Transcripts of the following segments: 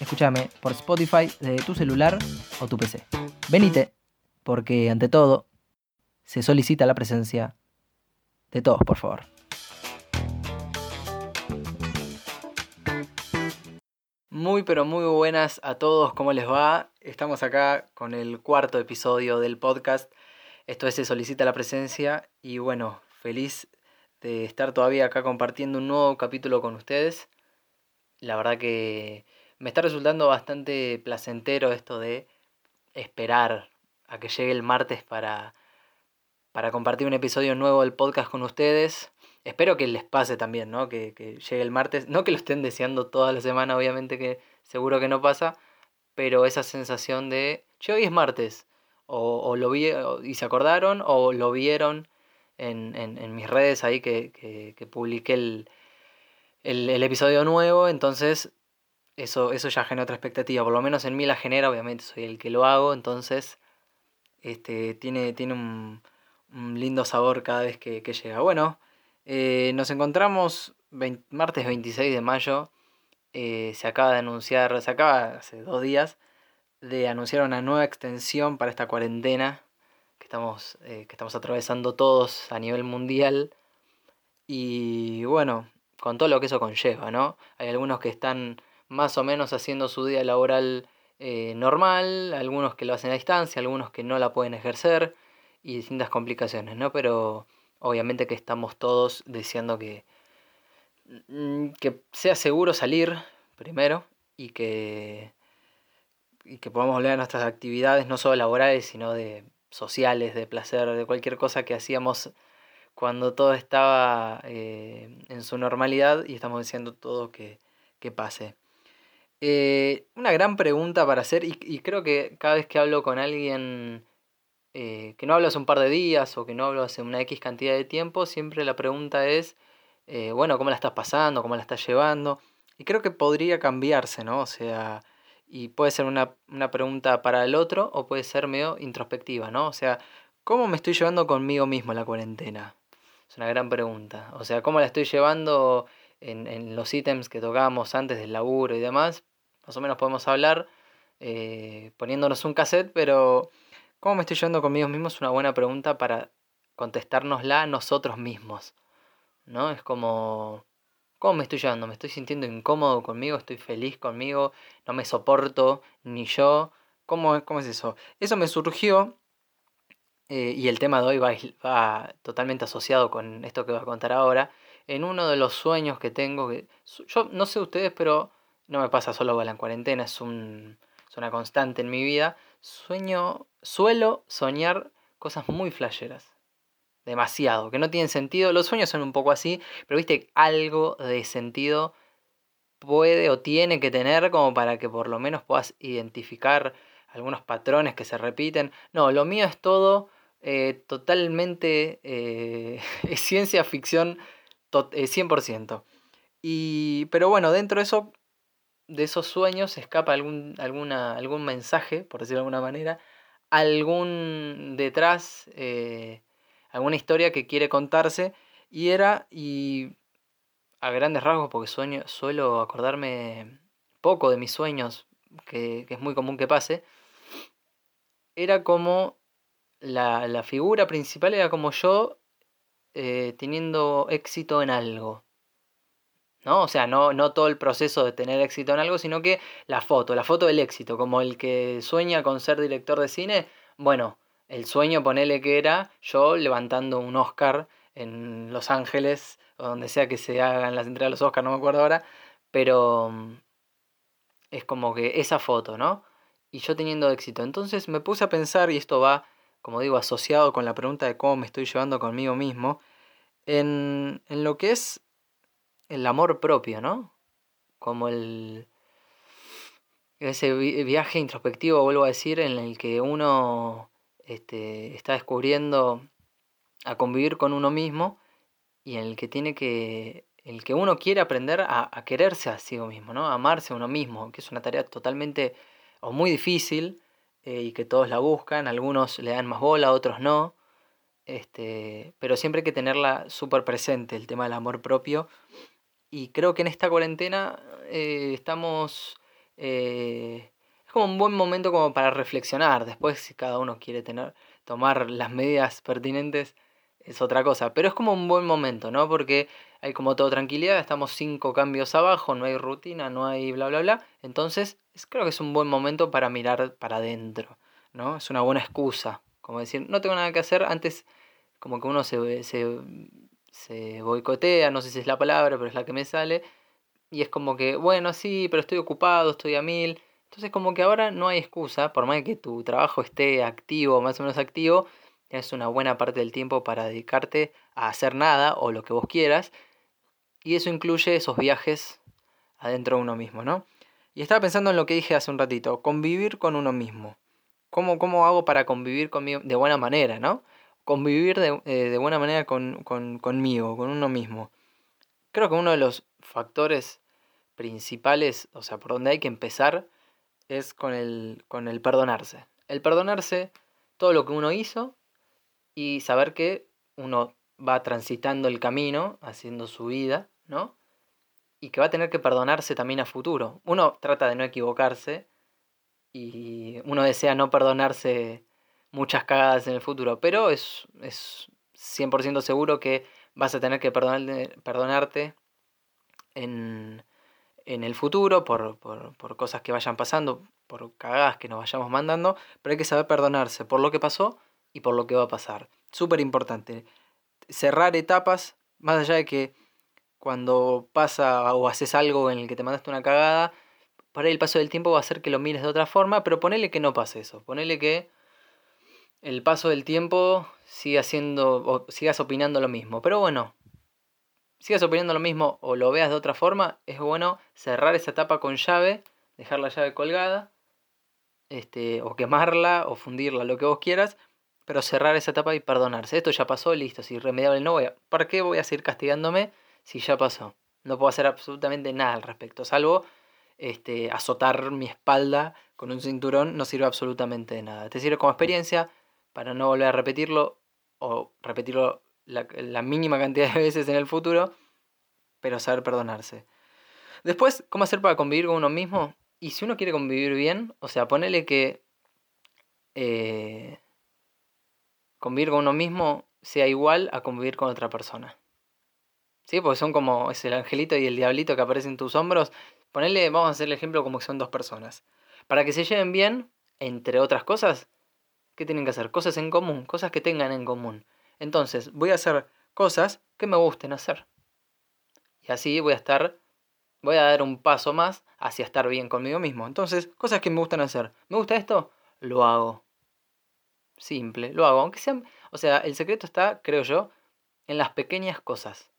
Escúchame por Spotify de tu celular o tu PC. Venite, porque ante todo se solicita la presencia de todos, por favor. Muy pero muy buenas a todos, ¿cómo les va? Estamos acá con el cuarto episodio del podcast. Esto es Se solicita la presencia y bueno, feliz de estar todavía acá compartiendo un nuevo capítulo con ustedes. La verdad que me está resultando bastante placentero esto de esperar a que llegue el martes para, para compartir un episodio nuevo del podcast con ustedes. Espero que les pase también, ¿no? Que, llegue el martes. No que lo estén deseando toda la semana, obviamente que seguro que no pasa. Pero esa sensación de, che, hoy es martes. O, lo vi y se acordaron, o lo vieron en, mis redes ahí que, que, publiqué el, el, episodio nuevo. Entonces, eso, eso ya genera otra expectativa. Por lo menos en mí la genera, obviamente soy el que lo hago. Entonces, este, tiene, tiene un, un lindo sabor cada vez que, que llega. Bueno, eh, nos encontramos martes 26 de mayo. Eh, se acaba de anunciar, se acaba hace dos días de anunciar una nueva extensión para esta cuarentena que estamos, eh, que estamos atravesando todos a nivel mundial. Y bueno, con todo lo que eso conlleva, ¿no? Hay algunos que están más o menos haciendo su día laboral normal, algunos que lo hacen a distancia, algunos que no la pueden ejercer y distintas complicaciones, ¿no? Pero Obviamente que estamos todos deseando que, mm, que sea seguro salir primero y que, y que podamos volver a nuestras actividades, no solo laborales, sino de sociales, de placer, de cualquier cosa que hacíamos cuando todo estaba eh, en su normalidad y estamos deseando todo que, que pase. Eh, una gran pregunta para hacer y, creo que cada vez que hablo con alguien eh, que no hablo hace un par de días o que no hablo hace una X cantidad de tiempo, siempre la pregunta es, eh, bueno, ¿cómo la estás pasando? ¿Cómo la estás llevando? Y creo que podría cambiarse, ¿no? O sea, y puede ser una, una pregunta para el otro o puede ser medio introspectiva, ¿no? O sea, ¿cómo me estoy llevando conmigo mismo la cuarentena? Es una gran pregunta. O sea, ¿cómo la estoy llevando en, en los ítems que tocábamos antes del laburo y demás? Más o menos podemos hablar eh, poniéndonos un cassette, pero ¿Cómo me estoy llevando conmigo mismo? Es una buena pregunta para contestárnosla nosotros mismos. ¿No? Es como. ¿Cómo me estoy llevando? ¿Me estoy sintiendo incómodo conmigo? ¿Estoy feliz conmigo? ¿No me soporto ni yo? ¿Cómo, cómo es eso? Eso me surgió. Eh, y el tema de hoy va, va, totalmente asociado con esto que voy a contar ahora. En uno de los sueños que tengo. Que, yo no sé ustedes, pero no me pasa solo con la cuarentena. Es, un, es una constante en mi vida sueño, suelo soñar cosas muy flasheras. Demasiado, que no tienen sentido. Los sueños son un poco así, pero viste, algo de sentido puede o tiene que tener como para que por lo menos puedas identificar algunos patrones que se repiten. No, lo mío es todo eh, totalmente eh, ciencia ficción 100%. Eh, y, pero bueno, dentro de eso de esos sueños escapa algún, alguna, algún mensaje, por decirlo de alguna manera, algún detrás, eh, alguna historia que quiere contarse, y era, y a grandes rasgos, porque sueño, suelo acordarme poco de mis sueños, que, es muy común que pase, era como la, la figura principal era como yo eh, teniendo éxito en algo. ¿No? O sea, no, no todo el proceso de tener éxito en algo, sino que la foto, la foto del éxito, como el que sueña con ser director de cine, bueno, el sueño, ponele que era yo levantando un Oscar en Los Ángeles, o donde sea que se hagan las entregas de los Oscars, no me acuerdo ahora, pero mm, es como que esa foto, ¿no? Y yo teniendo éxito. Entonces me puse a pensar, y esto va, como digo, asociado con la pregunta de cómo me estoy llevando conmigo mismo, en, en lo que es el amor propio, ¿no? Como el... ese viaje introspectivo, vuelvo a decir, en el que uno este, está descubriendo a convivir con uno mismo y en el que tiene que, el que uno quiere aprender a, quererse a sí mismo, ¿no? A amarse a uno mismo, que es una tarea totalmente o muy difícil eh, y que todos la buscan, algunos le dan más bola, otros no, este, pero siempre hay que tenerla súper presente, el tema del amor propio. Y creo que en esta cuarentena eh, estamos... Eh, es como un buen momento como para reflexionar. Después, si cada uno quiere tener, tomar las medidas pertinentes, es otra cosa. Pero es como un buen momento, ¿no? Porque hay como todo tranquilidad, estamos cinco cambios abajo, no hay rutina, no hay bla, bla, bla. Entonces, creo que es un buen momento para mirar para adentro, ¿no? Es una buena excusa. Como decir, no tengo nada que hacer. Antes, como que uno se, se, se boicotea, no sé si es la palabra, pero es la que me sale. Y es como que, bueno, sí, pero estoy ocupado, estoy a mil. Entonces como que ahora no hay excusa, por más que tu trabajo esté activo, más o menos activo, tienes una buena parte del tiempo para dedicarte a hacer nada o lo que vos quieras. Y eso incluye esos viajes adentro de uno mismo, ¿no? Y estaba pensando en lo que dije hace un ratito, convivir con uno mismo. ¿Cómo, cómo hago para convivir conmigo de buena manera, ¿no? Convivir de, eh, de buena manera con, con, conmigo, con uno mismo. Creo que uno de los factores principales, o sea, por donde hay que empezar, es con el, con el perdonarse. El perdonarse todo lo que uno hizo y saber que uno va transitando el camino, haciendo su vida, ¿no? Y que va a tener que perdonarse también a futuro. Uno trata de no equivocarse y uno desea no perdonarse muchas cagadas en el futuro, pero es, es 100% seguro que vas a tener que perdonarte en, en el futuro por, por, por, cosas que vayan pasando, por cagadas que nos vayamos mandando, pero hay que saber perdonarse por lo que pasó y por lo que va a pasar. Súper importante. Cerrar etapas, más allá de que cuando pasa o haces algo en el que te mandaste una cagada, para el paso del tiempo va a hacer que lo mires de otra forma, pero ponele que no pase eso. Ponele que el paso del tiempo siga siendo o sigas opinando lo mismo. Pero bueno, sigas opinando lo mismo o lo veas de otra forma, es bueno cerrar esa etapa con llave, dejar la llave colgada, este, o quemarla, o fundirla, lo que vos quieras, pero cerrar esa etapa y perdonarse. Esto ya pasó, listo, si irremediable no voy a... ¿Para qué voy a seguir castigándome si ya pasó? No puedo hacer absolutamente nada al respecto, salvo este, azotar mi espalda con un cinturón, no sirve absolutamente de nada. Te sirve como experiencia para no volver a repetirlo o repetirlo la, mínima cantidad de veces en el futuro, pero saber perdonarse. Después, ¿cómo hacer para convivir con uno mismo? Y si uno quiere convivir bien, o sea, ponele que eh, convivir con uno mismo sea igual a convivir con otra persona. ¿Sí? Porque son como es el angelito y el diablito que aparecen en tus hombros. Ponele, vamos a hacer el ejemplo como que son dos personas. Para que se lleven bien, entre otras cosas, ¿qué tienen que hacer? Cosas en común, cosas que tengan en común. Entonces, voy a hacer cosas que me gusten hacer. Y así voy a estar, voy a dar un paso más hacia estar bien conmigo mismo. Entonces, cosas que me gustan hacer. ¿Me gusta esto? Lo hago. Simple, lo hago. Aunque sean, o sea, el secreto está, creo yo, en las pequeñas cosas.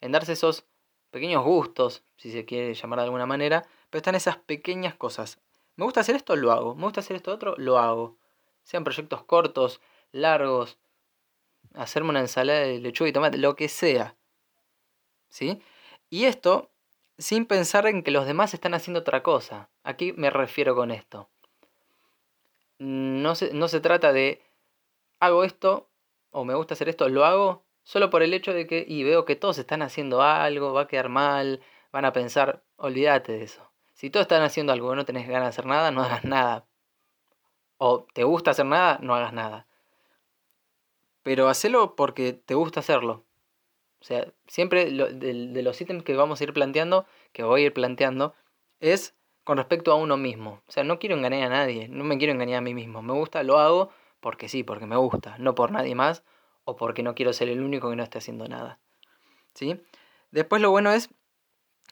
En darse esos pequeños gustos, si se quiere llamar de alguna manera, pero están esas pequeñas cosas. ¿Me gusta hacer esto? Lo hago. ¿Me gusta hacer esto otro? Lo hago. Sean proyectos cortos, largos, hacerme una ensalada de lechuga y tomate, lo que sea. ¿Sí? Y esto sin pensar en que los demás están haciendo otra cosa. Aquí me refiero con esto. No se, no se trata de hago esto o me gusta hacer esto, lo hago solo por el hecho de que y veo que todos están haciendo algo, va a quedar mal, van a pensar, olvídate de eso. Si todos están haciendo algo no tenés ganas de hacer nada, no hagas nada. O te gusta hacer nada, no hagas nada pero hacelo porque te gusta hacerlo. O sea, siempre de, los ítems que vamos a ir planteando, que voy a ir planteando, es con respecto a uno mismo. O sea, no quiero engañar a nadie, no me quiero engañar a mí mismo. Me gusta, lo hago porque sí, porque me gusta, no por nadie más o porque no quiero ser el único que no esté haciendo nada. ¿Sí? Después lo bueno es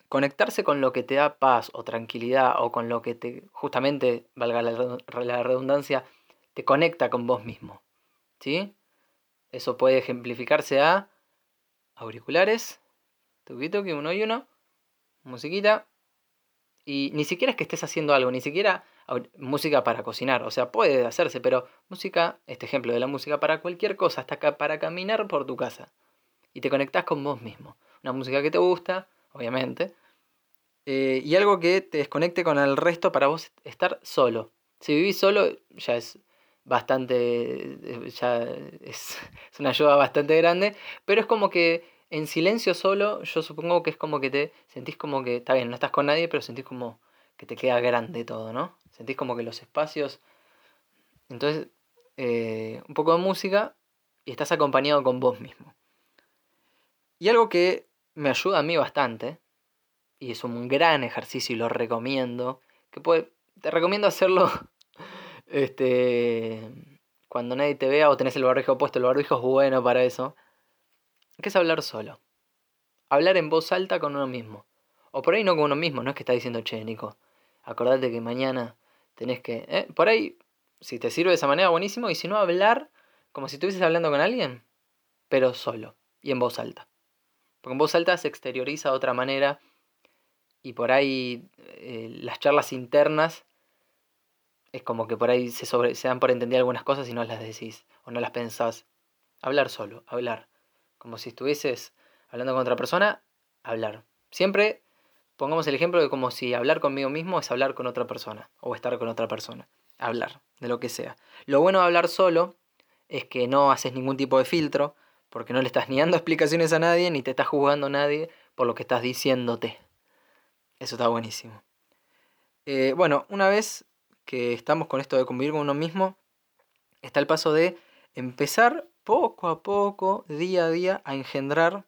conectarse con lo que te da paz o tranquilidad o con lo que te, justamente, valga la redundancia, te conecta con vos mismo. ¿Sí? Eso puede ejemplificarse a auriculares, tuquito que uno y uno, musiquita Y ni siquiera es que estés haciendo algo, ni siquiera música para cocinar, o sea, puede hacerse, pero música, este ejemplo de la música, para cualquier cosa, hasta para caminar por tu casa. Y te conectás con vos mismo. Una música que te gusta, obviamente. Eh, y algo que te desconecte con el resto para vos estar solo. Si vivís solo, ya es bastante, ya es, es una ayuda bastante grande, pero es como que en silencio solo, yo supongo que es como que te sentís como que, está bien, no estás con nadie, pero sentís como que te queda grande todo, ¿no? Sentís como que los espacios... Entonces, eh, un poco de música y estás acompañado con vos mismo. Y algo que me ayuda a mí bastante, y es un gran ejercicio y lo recomiendo, que puede, te recomiendo hacerlo este, cuando nadie te vea o tenés el barbijo puesto, el barbijo es bueno para eso, que es hablar solo. Hablar en voz alta con uno mismo. O por ahí no con uno mismo, no es que está diciendo, che, Nico, acordate que mañana tenés que... ¿eh? Por ahí, si te sirve de esa manera, buenísimo. Y si no, hablar como si estuvieses hablando con alguien, pero solo y en voz alta. Porque en voz alta se exterioriza de otra manera y por ahí eh, las charlas internas es como que por ahí se, sobre, se dan por entender algunas cosas y no las decís o no las pensás. Hablar solo, hablar. Como si estuvieses hablando con otra persona, hablar. Siempre pongamos el ejemplo de como si hablar conmigo mismo es hablar con otra persona o estar con otra persona. Hablar, de lo que sea. Lo bueno de hablar solo es que no haces ningún tipo de filtro, porque no le estás ni dando explicaciones a nadie, ni te estás juzgando a nadie por lo que estás diciéndote. Eso está buenísimo. Eh, bueno, una vez que estamos con esto de convivir con uno mismo, está el paso de empezar poco a poco, día a día, a engendrar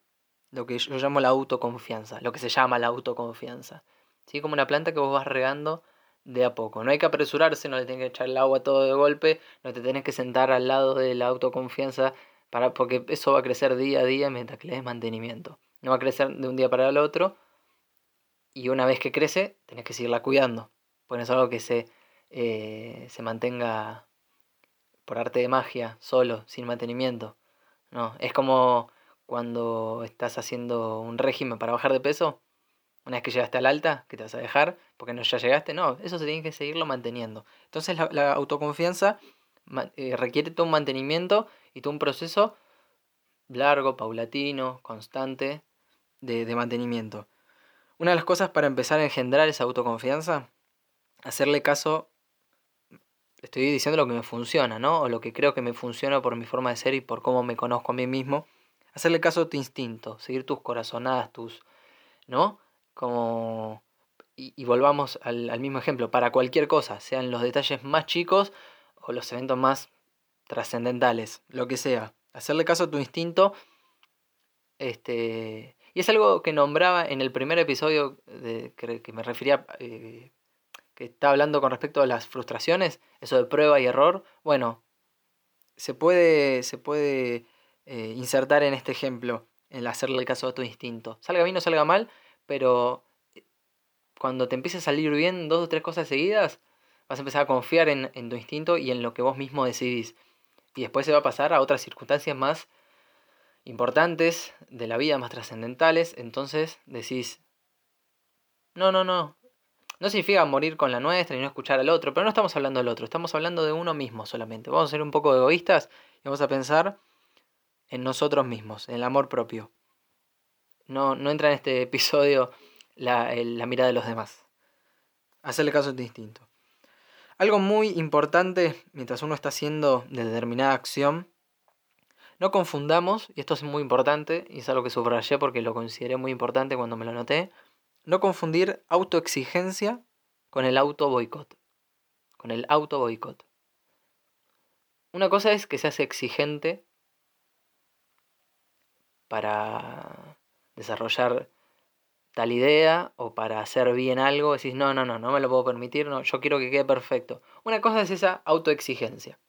lo que yo llamo la autoconfianza, lo que se llama la autoconfianza. ¿Sí? Como una planta que vos vas regando de a poco. No hay que apresurarse, no le tienes que echar el agua todo de golpe, no te tenés que sentar al lado de la autoconfianza, para, porque eso va a crecer día a día mientras que le des mantenimiento. No va a crecer de un día para el otro, y una vez que crece, tenés que seguirla cuidando. Porque es algo que se, eh, se mantenga por arte de magia, solo, sin mantenimiento. No, es como cuando estás haciendo un régimen para bajar de peso. Una vez que llegaste al alta, que te vas a dejar, porque no ya llegaste, no, eso se tiene que seguirlo manteniendo. Entonces la, autoconfianza eh, requiere todo un mantenimiento y todo un proceso largo, paulatino, constante de, de mantenimiento. Una de las cosas para empezar a engendrar esa autoconfianza, hacerle caso estoy diciendo lo que me funciona, ¿no? O lo que creo que me funciona por mi forma de ser y por cómo me conozco a mí mismo. Hacerle caso a tu instinto, seguir tus corazonadas, tus. ¿no? Como. Y, volvamos al, al, mismo ejemplo, para cualquier cosa, sean los detalles más chicos o los eventos más trascendentales, lo que sea. Hacerle caso a tu instinto. Este. Y es algo que nombraba en el primer episodio de, que, me refería eh, que está hablando con respecto a las frustraciones, eso de prueba y error, bueno, se puede, se puede eh, insertar en este ejemplo, en hacerle caso a tu instinto. Salga bien o salga mal, pero eh, cuando te empiece a salir bien dos o tres cosas seguidas, vas a empezar a confiar en, tu instinto y en lo que vos mismo decidís. Y después se va a pasar a otras circunstancias más importantes de la vida, más trascendentales. Entonces decís, no, no, no, no significa morir con la nuestra y no escuchar al otro, pero no estamos hablando del otro, estamos hablando de uno mismo solamente. Vamos a ser un poco egoístas y vamos a pensar en nosotros mismos, en el amor propio. No, no entra en este episodio la, la mirada de los demás. Hacerle caso a tu instinto. Algo muy importante mientras uno está haciendo determinada acción, no confundamos, y esto es muy importante, y es algo que subrayé porque lo consideré muy importante cuando me lo noté, no confundir autoexigencia con el auto boicot. Con el auto boicot. Una cosa es que seas exigente para desarrollar tal idea o para hacer bien algo, decís, no, no, no, no me lo puedo permitir, no, yo quiero que quede perfecto. Una cosa es esa autoexigencia.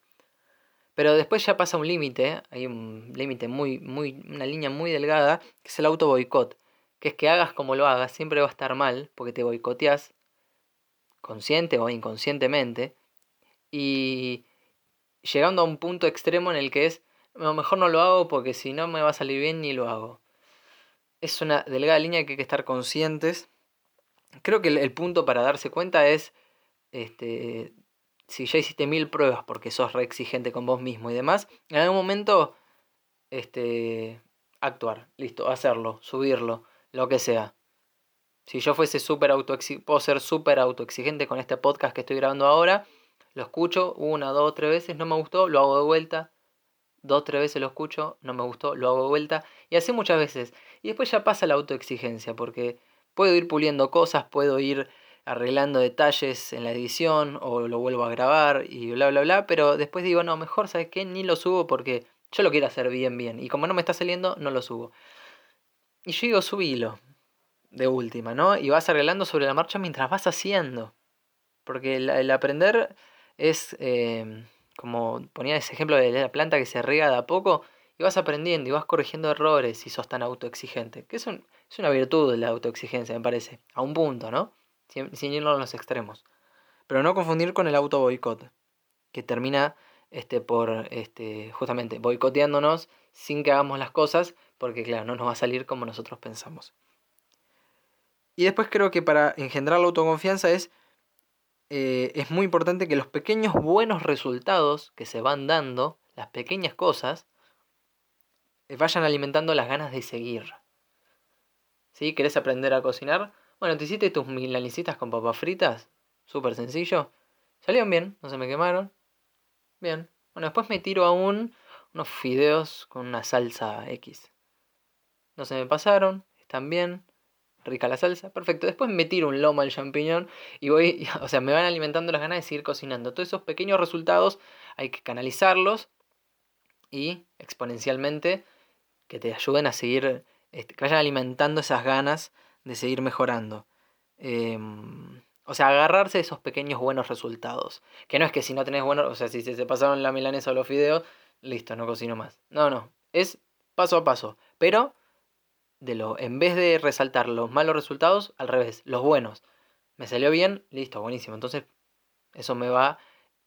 Pero después ya pasa un límite, hay un límite muy, muy, una línea muy delgada, que es el auto boicot que es que hagas como lo hagas, siempre va a estar mal, porque te boicoteas consciente o inconscientemente, y llegando a un punto extremo en el que es, mejor no lo hago porque si no me va a salir bien ni lo hago. Es una delgada línea que hay que estar conscientes creo que el, punto para darse cuenta es, este, si ya hiciste mil pruebas porque sos re exigente con vos mismo y demás, en algún momento, este, actuar, listo, hacerlo, subirlo, lo que sea. Si yo fuese súper autoexigente, puedo ser súper autoexigente con este podcast que estoy grabando ahora, lo escucho una, dos, tres veces, no me gustó, lo hago de vuelta, dos, tres veces lo escucho, no me gustó, lo hago de vuelta, y así muchas veces. Y después ya pasa la autoexigencia, porque puedo ir puliendo cosas, puedo ir arreglando detalles en la edición, o lo vuelvo a grabar, y bla, bla, bla, pero después digo, no, mejor, ¿sabes qué? Ni lo subo porque yo lo quiero hacer bien, bien, y como no me está saliendo, no lo subo. Y yo digo, subilo, de última, ¿no? Y vas arreglando sobre la marcha mientras vas haciendo. Porque el, aprender es, em, como ponía ese ejemplo de la planta que se riega de a poco, y vas aprendiendo y vas corrigiendo errores si sos tan autoexigente. Que es, es una virtud la autoexigencia, me parece. A un punto, ¿no? Sin, sin irnos a los extremos. Pero no confundir con el auto boicot, que termina este, por este, justamente boicoteándonos sin que hagamos las cosas, porque claro, no nos va a salir como nosotros pensamos. Y después creo que para engendrar la autoconfianza es, eh, es muy importante que los pequeños buenos resultados que se van dando, las pequeñas cosas, vayan alimentando las ganas de seguir. ¿Sí? ¿Querés aprender a cocinar? Bueno, te hiciste tus milanesitas con papas fritas, súper sencillo. Salieron bien, no se me quemaron. Bien. Bueno, después me tiro aún unos fideos con una salsa X. No se me pasaron, están bien rica la salsa, perfecto. Después me tiro un lomo al champiñón y voy, o sea, me van alimentando las ganas de seguir cocinando. Todos esos pequeños resultados hay que canalizarlos y exponencialmente que te ayuden a seguir, este, que vayan alimentando esas ganas de seguir mejorando. Em, o sea, agarrarse esos pequeños buenos resultados. Que no es que si no tenés buenos, o sea, si se pasaron la milanesa o los fideos, listo, no cocino más. No, no, es paso a paso. Pero de lo, en vez de resaltar los malos resultados, al revés, los buenos. Me salió bien, listo, buenísimo. Entonces, eso me va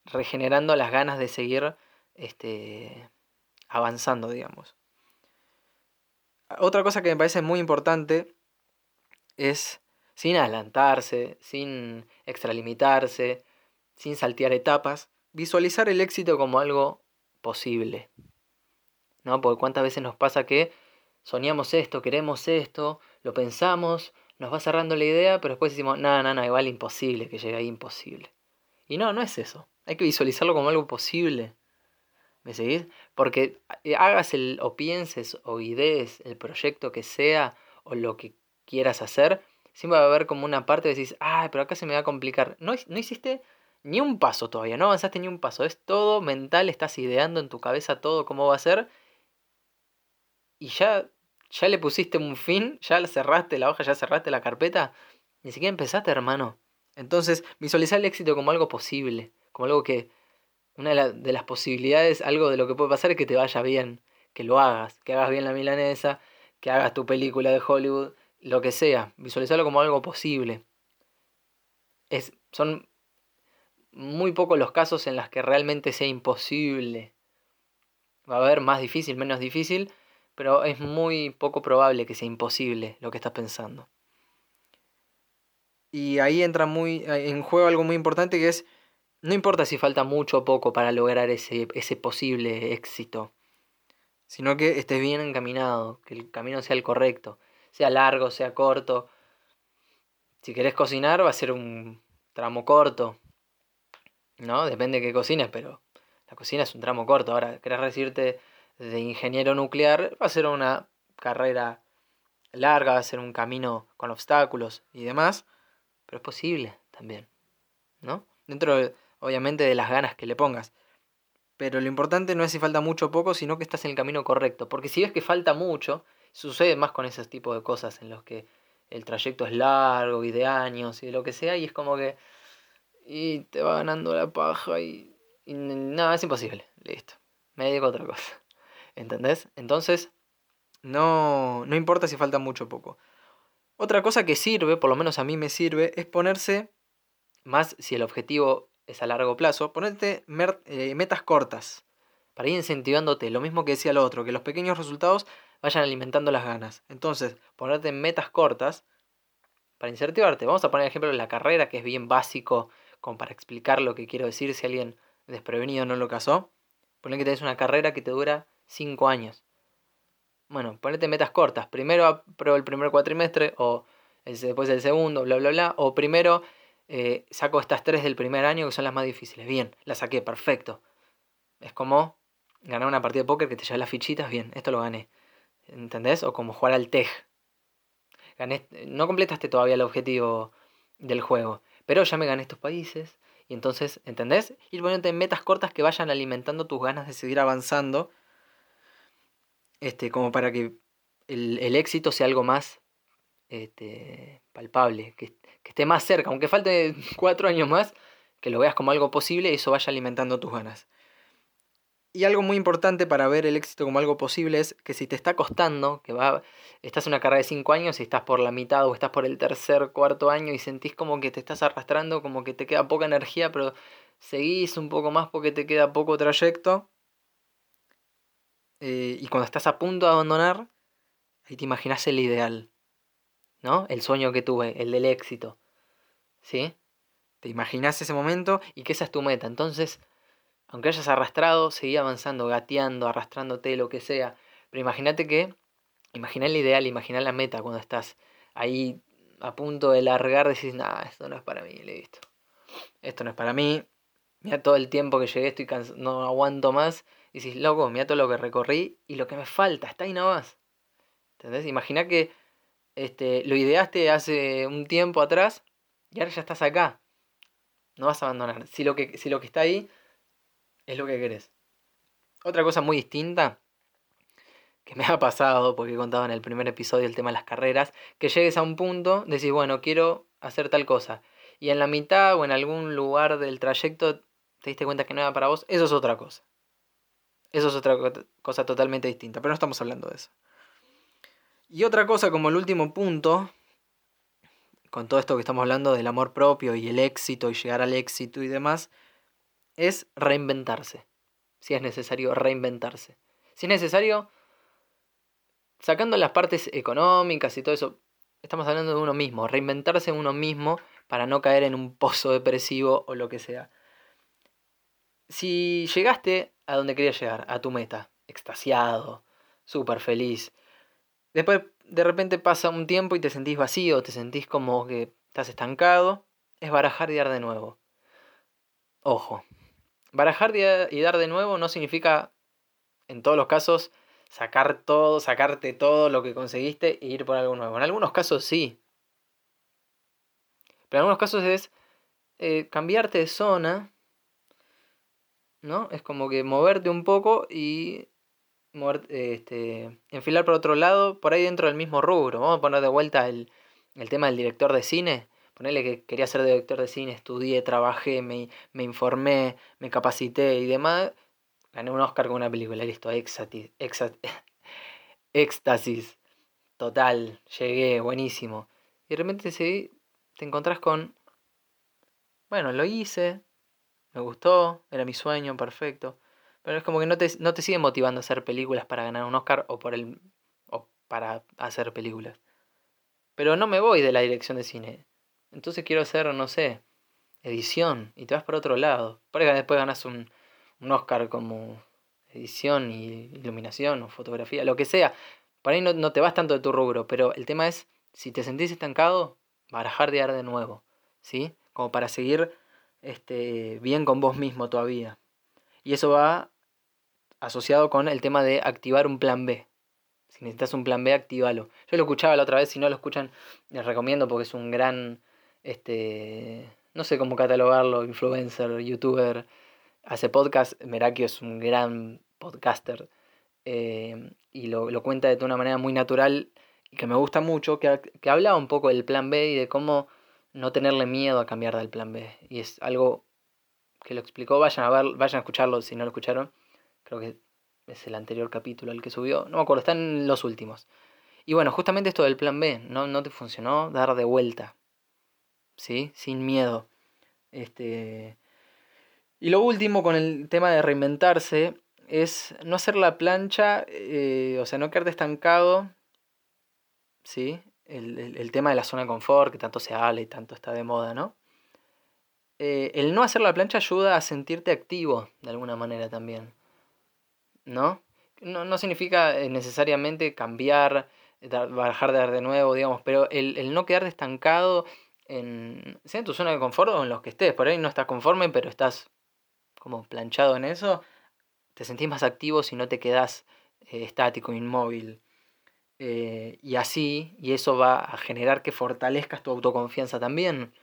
regenerando las ganas de seguir este, avanzando, digamos. Otra cosa que me parece muy importante es, sin adelantarse, sin extralimitarse, sin saltear etapas, visualizar el éxito como algo posible. ¿No? Porque cuántas veces nos pasa que soñamos esto, queremos esto, lo pensamos, nos va cerrando la idea, pero después decimos, no, no, no, igual imposible que llegue ahí, imposible. Y no, no es eso. Hay que visualizarlo como algo posible. ¿Me seguís? Porque eh, hagas el, o pienses o idees el proyecto que sea o lo que quieras hacer, siempre va a haber como una parte de decís, ah, pero acá se me va a complicar. No, no hiciste ni un paso todavía, no avanzaste ni un paso. Es todo mental, estás ideando en tu cabeza todo cómo va a ser. Y ya ya le pusiste un fin, ya cerraste la hoja, ya cerraste la carpeta, ni siquiera empezaste, hermano. Entonces, visualizar el éxito como algo posible, como algo que, una de, las posibilidades, algo de lo que puede pasar es que te vaya bien, que lo hagas, que hagas bien la milanesa, que hagas tu película de Hollywood, lo que sea, visualizarlo como algo posible. Es, son muy pocos los casos en los que realmente sea imposible. Va a haber más difícil, menos difícil, pero es muy poco probable que sea imposible lo que estás pensando. Y ahí entra muy en juego algo muy importante que es, no importa si falta mucho o poco para lograr ese, ese posible éxito, sino que estés bien encaminado, que el camino sea el correcto, sea largo, sea corto. Si querés cocinar va a ser un tramo corto, ¿no? Depende de qué cocines, pero la cocina es un tramo corto. Ahora, querés recibirte de ingeniero nuclear, va a ser una carrera larga, va a ser un camino con obstáculos y demás, pero es posible también, ¿no? Dentro, obviamente, de las ganas que le pongas. Pero lo importante no es si falta mucho o poco, sino que estás en el camino correcto. Porque si ves que falta mucho, sucede más con ese tipo de cosas en los que el trayecto es largo y de años y de lo que sea, y es como que. Y te va ganando la paja y. nada, es imposible. Listo. Me dedico a otra cosa. ¿Entendés? Entonces, no, no importa si falta mucho o poco. Otra cosa que sirve, por lo menos a mí me sirve, es ponerse, más si el objetivo es a largo plazo, ponerte eh, metas cortas para ir incentivándote. Lo mismo que decía el otro, que los pequeños resultados vayan alimentando las ganas. Entonces, ponerte metas cortas para incentivarte. Vamos a poner el ejemplo de la carrera, que es bien básico, como para explicar lo que quiero decir si alguien desprevenido no lo casó. Ponle que tenés una carrera que te dura 5 años. Bueno, ponete metas cortas. Primero apruebo el primer cuatrimestre o después el segundo, bla, bla, bla. O primero eh, saco estas tres del primer año que son las más difíciles. Bien, las saqué, perfecto. Es como ganar una partida de póker que te lleva las fichitas. Bien, esto lo gané. ¿Entendés? O como jugar al TEG. Gané, no completaste todavía el objetivo del juego, pero ya me gané estos países. Y entonces, ¿entendés? Ir poniéndote metas cortas que vayan alimentando tus ganas de seguir avanzando. Este, como para que el, el éxito sea algo más este, palpable, que, que, esté más cerca, aunque falte cuatro años más, que lo veas como algo posible y eso vaya alimentando tus ganas. Y algo muy importante para ver el éxito como algo posible es que si te está costando, que va, estás en una carrera de 5 años y estás por la mitad o estás por el tercer, cuarto año y sentís como que te estás arrastrando, como que te queda poca energía, pero seguís un poco más porque te queda poco trayecto. Eh, y cuando estás a punto de abandonar, ahí te imaginas el ideal, ¿no? El sueño que tuve, el del éxito. ¿Sí? Te imaginas ese momento y que esa es tu meta. Entonces, aunque hayas arrastrado, seguí avanzando, gateando, arrastrándote, lo que sea. Pero imagínate que, imagina el ideal, imagina la meta cuando estás ahí a punto de largar, decís, nada, esto no es para mí, listo. Esto no es para mí. Mira todo el tiempo que llegué, estoy no aguanto más. Y decís, loco, mira todo lo que recorrí y lo que me falta, está ahí nomás. ¿Entendés? Imagina que este, lo ideaste hace un tiempo atrás y ahora ya estás acá. No vas a abandonar. Si lo que, si lo que está ahí es lo que querés. Otra cosa muy distinta que me ha pasado, porque he contado en el primer episodio el tema de las carreras, que llegues a un punto, decís, bueno, quiero hacer tal cosa. Y en la mitad o en algún lugar del trayecto te diste cuenta que no era para vos, eso es otra cosa. Eso es otra cosa totalmente distinta, pero no estamos hablando de eso. Y otra cosa como el último punto, con todo esto que estamos hablando del amor propio y el éxito y llegar al éxito y demás, es reinventarse. Si es necesario reinventarse. Si es necesario, sacando las partes económicas y todo eso, estamos hablando de uno mismo, reinventarse uno mismo para no caer en un pozo depresivo o lo que sea. Si llegaste a donde querías llegar, a tu meta, extasiado, súper feliz, después de repente pasa un tiempo y te sentís vacío, te sentís como que estás estancado, es barajar y dar de nuevo. Ojo, Barajar y dar de nuevo no significa, en todos los casos, sacar todo, sacarte todo lo que conseguiste e ir por algo nuevo. En algunos casos sí. Pero en algunos casos es eh, cambiarte de zona, ¿no? Es como que moverte un poco y este, enfilar por otro lado, por ahí dentro del mismo rubro. Vamos a poner de vuelta el, el tema del director de cine. Ponele que quería ser director de cine, estudié, trabajé, me, me informé, me capacité y demás. Gané un Oscar con una película, listo, éxtasis, éxtasis. Total, llegué, buenísimo. Y de repente te, te encontrás con, bueno, lo hice, me gustó, era mi sueño, perfecto. Pero es como que no te, no te sigue motivando a hacer películas para ganar un Oscar o, por el, o para hacer películas. Pero no me voy de la dirección de cine. Entonces quiero hacer, no sé, edición y te vas por otro lado. Por ahí después ganas un, un Oscar como edición y iluminación o fotografía, lo que sea. Por ahí no, te vas tanto de tu rubro, pero el tema es, si te sentís estancado, barajar de ar de nuevo, ¿sí? Como para seguir este, bien con vos mismo todavía. Y eso va asociado con el tema de activar un plan B. Si necesitas un plan B, actívalo. Yo lo escuchaba la otra vez, si no lo escuchan, les recomiendo porque es un gran este, no sé cómo catalogarlo, influencer, youtuber, hace podcast, Merakio es un gran podcaster eh, y lo, cuenta de una manera muy natural y que me gusta mucho, que, que hablaba un poco del plan B y de cómo no tenerle miedo a cambiar del plan B. Y es algo que lo explicó, vayan a ver, vayan a escucharlo si no lo escucharon. Creo que es el anterior capítulo el que subió. No me acuerdo, están en los últimos. Y bueno, justamente esto del plan B, no, no te funcionó, dar de vuelta. ¿sí? Sin miedo. Este... Y lo último con el tema de reinventarse es no hacer la plancha, eh, o sea, no quedarte estancado, ¿sí? el, tema de la zona de confort, que tanto se habla y tanto está de moda, ¿no? Eh, el no hacer la plancha ayuda a sentirte activo de alguna manera también, ¿no? No, significa eh, necesariamente cambiar, bajar de de nuevo, digamos, pero el, no quedarte estancado en, sea en tu zona de confort o en los que estés, por ahí no estás conforme, pero estás como planchado en eso, te sentís más activo si no te quedás eh, estático, inmóvil. Eh, y así, y eso va a generar que fortalezcas tu autoconfianza también.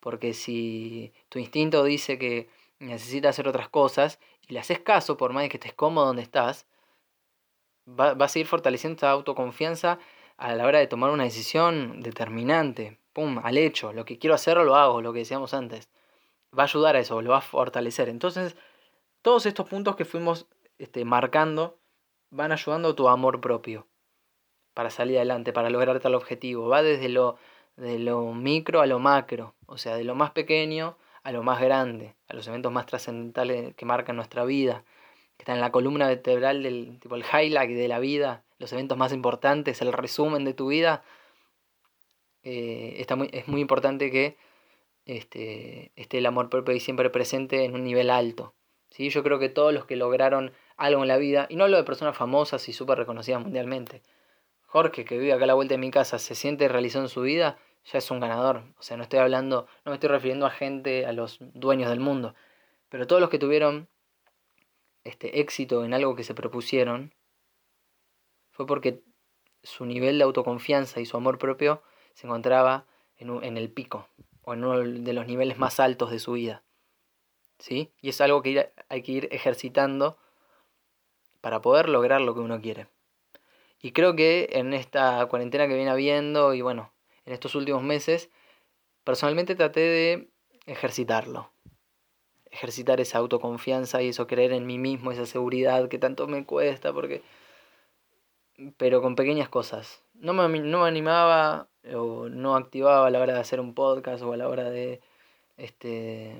Porque si tu instinto dice que necesitas hacer otras cosas y le haces caso, por más que estés cómodo donde estás, va, vas a ir fortaleciendo esta autoconfianza a la hora de tomar una decisión determinante. Pum, al hecho. Lo que quiero hacer lo hago, lo que decíamos antes. Va a ayudar a eso, lo va a fortalecer. Entonces, todos estos puntos que fuimos este, marcando van ayudando a tu amor propio para salir adelante, para lograr tal objetivo. Va desde lo, de lo micro a lo macro, o sea, de lo más pequeño a lo más grande, a los eventos más trascendentales que marcan nuestra vida, que están en la columna vertebral del tipo el highlight de la vida, los eventos más importantes, el resumen de tu vida. Eh, está muy, es muy importante que este, esté el amor propio ahí siempre presente en un nivel alto. ¿sí? Yo creo que todos los que lograron algo en la vida, y no hablo de personas famosas y súper reconocidas mundialmente, Jorge, que vive acá a la vuelta de mi casa, se siente realizado en su vida, ya es un ganador. O sea, no estoy hablando, no me estoy refiriendo a gente, a los dueños del mundo. Pero todos los que tuvieron este éxito en algo que se propusieron, fue porque su nivel de autoconfianza y su amor propio se encontraba en, en el pico, o en uno de los niveles más altos de su vida. ¿Sí? Y es algo que hay que ir ejercitando para poder lograr lo que uno quiere. Y creo que en esta cuarentena que viene habiendo y bueno, en estos últimos meses, personalmente traté de ejercitarlo. Ejercitar esa autoconfianza y eso creer en mí mismo, esa seguridad que tanto me cuesta, porque... Pero con pequeñas cosas. No me, no me animaba o no activaba a la hora de hacer un podcast o a la hora de este,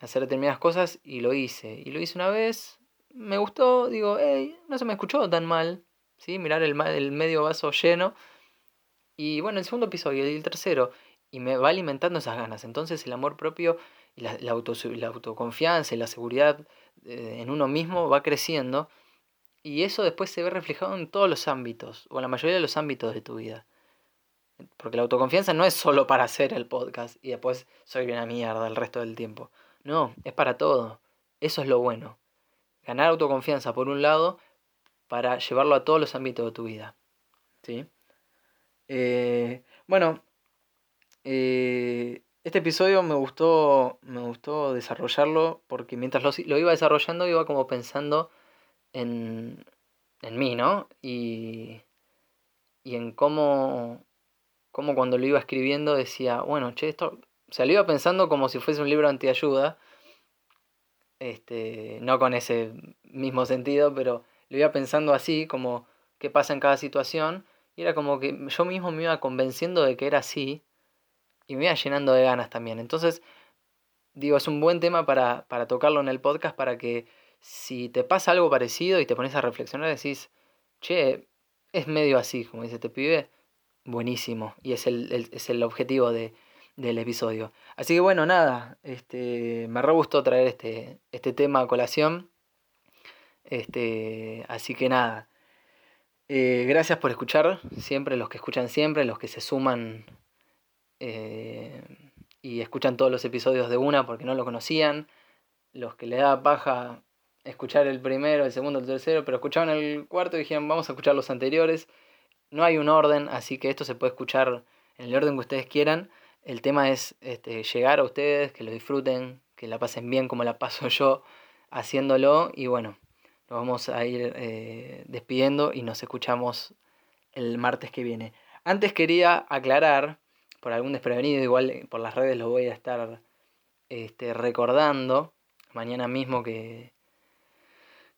hacer determinadas cosas y lo hice. Y lo hice una vez, me gustó, digo, hey, no se me escuchó tan mal. ¿sí? Mirar el, el medio vaso lleno. Y bueno, el segundo episodio y el tercero. Y me va alimentando esas ganas. Entonces el amor propio y la, la, la autoconfianza y la seguridad eh, en uno mismo va creciendo. Y eso después se ve reflejado en todos los ámbitos, o en la mayoría de los ámbitos de tu vida. Porque la autoconfianza no es solo para hacer el podcast y después soy una mierda el resto del tiempo. No, es para todo. Eso es lo bueno. Ganar autoconfianza por un lado, para llevarlo a todos los ámbitos de tu vida. ¿Sí? Eh, bueno, eh, este episodio me gustó, me gustó desarrollarlo porque mientras lo, iba desarrollando iba como pensando en, en mí, ¿no? Y, y en cómo, cómo cuando lo iba escribiendo decía, bueno, che, esto, o sea, lo iba pensando como si fuese un libro antiayuda, este, no con ese mismo sentido, pero lo iba pensando así, como qué pasa en cada situación, y era como que yo mismo me iba convenciendo de que era así, y me iba llenando de ganas también. Entonces, digo, es un buen tema para, para tocarlo en el podcast, para que si te pasa algo parecido y te pones a reflexionar, decís, che, es medio así, como dice este pibe, buenísimo, y es el, es el objetivo de, del episodio. Así que bueno, nada, este, me re gustó traer este, este tema a colación. Este, así que nada. Eh, gracias por escuchar, siempre, los que escuchan siempre, los que se suman eh, y escuchan todos los episodios de una porque no lo conocían, los que le da paja escuchar el primero, el segundo, el tercero, pero escuchaban el cuarto y dijeron vamos a escuchar los anteriores. No hay un orden, así que esto se puede escuchar en el orden que ustedes quieran. El tema es este, llegar a ustedes, que lo disfruten, que la pasen bien como la paso yo haciéndolo y bueno, vamos a ir eh, despidiendo y nos escuchamos el martes que viene. Antes quería aclarar, por algún desprevenido, igual eh, por las redes lo voy a estar este, recordando, mañana mismo que,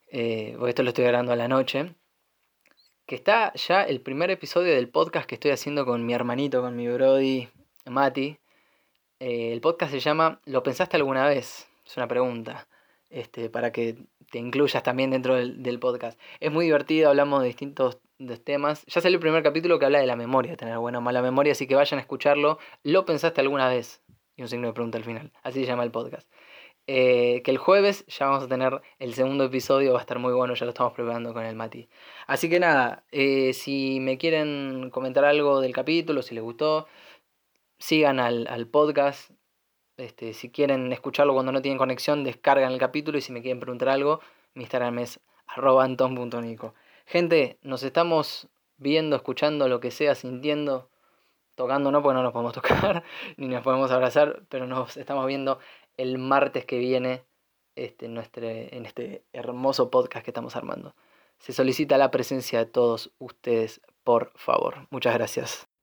eh, esto lo estoy grabando a la noche, que está ya el primer episodio del podcast que estoy haciendo con mi hermanito, con mi brody Mati. el podcast se llama ¿Lo pensaste alguna vez? Es una pregunta. Este, para que te incluyas también dentro del, podcast. Es muy divertido, hablamos de distintos de temas. Ya salió el primer capítulo que habla de la memoria, tener buena o mala memoria, así que vayan a escucharlo. ¿Lo pensaste alguna vez? Y un signo de pregunta al final. Así se llama el podcast. Eh, que el jueves ya vamos a tener el segundo episodio, va a estar muy bueno, ya lo estamos preparando con el Mati. Así que nada, eh, si me quieren comentar algo del capítulo, si les gustó, sigan al, al podcast. Este, si quieren escucharlo cuando no tienen conexión, descargan el capítulo y si me quieren preguntar algo, mi Instagram es anton.nico. Gente, nos estamos viendo, escuchando, lo que sea, sintiendo, tocando no, porque no nos podemos tocar, ni nos podemos abrazar, pero nos estamos viendo el martes que viene este, en este hermoso podcast que estamos armando. Se solicita la presencia de todos ustedes, por favor. Muchas gracias.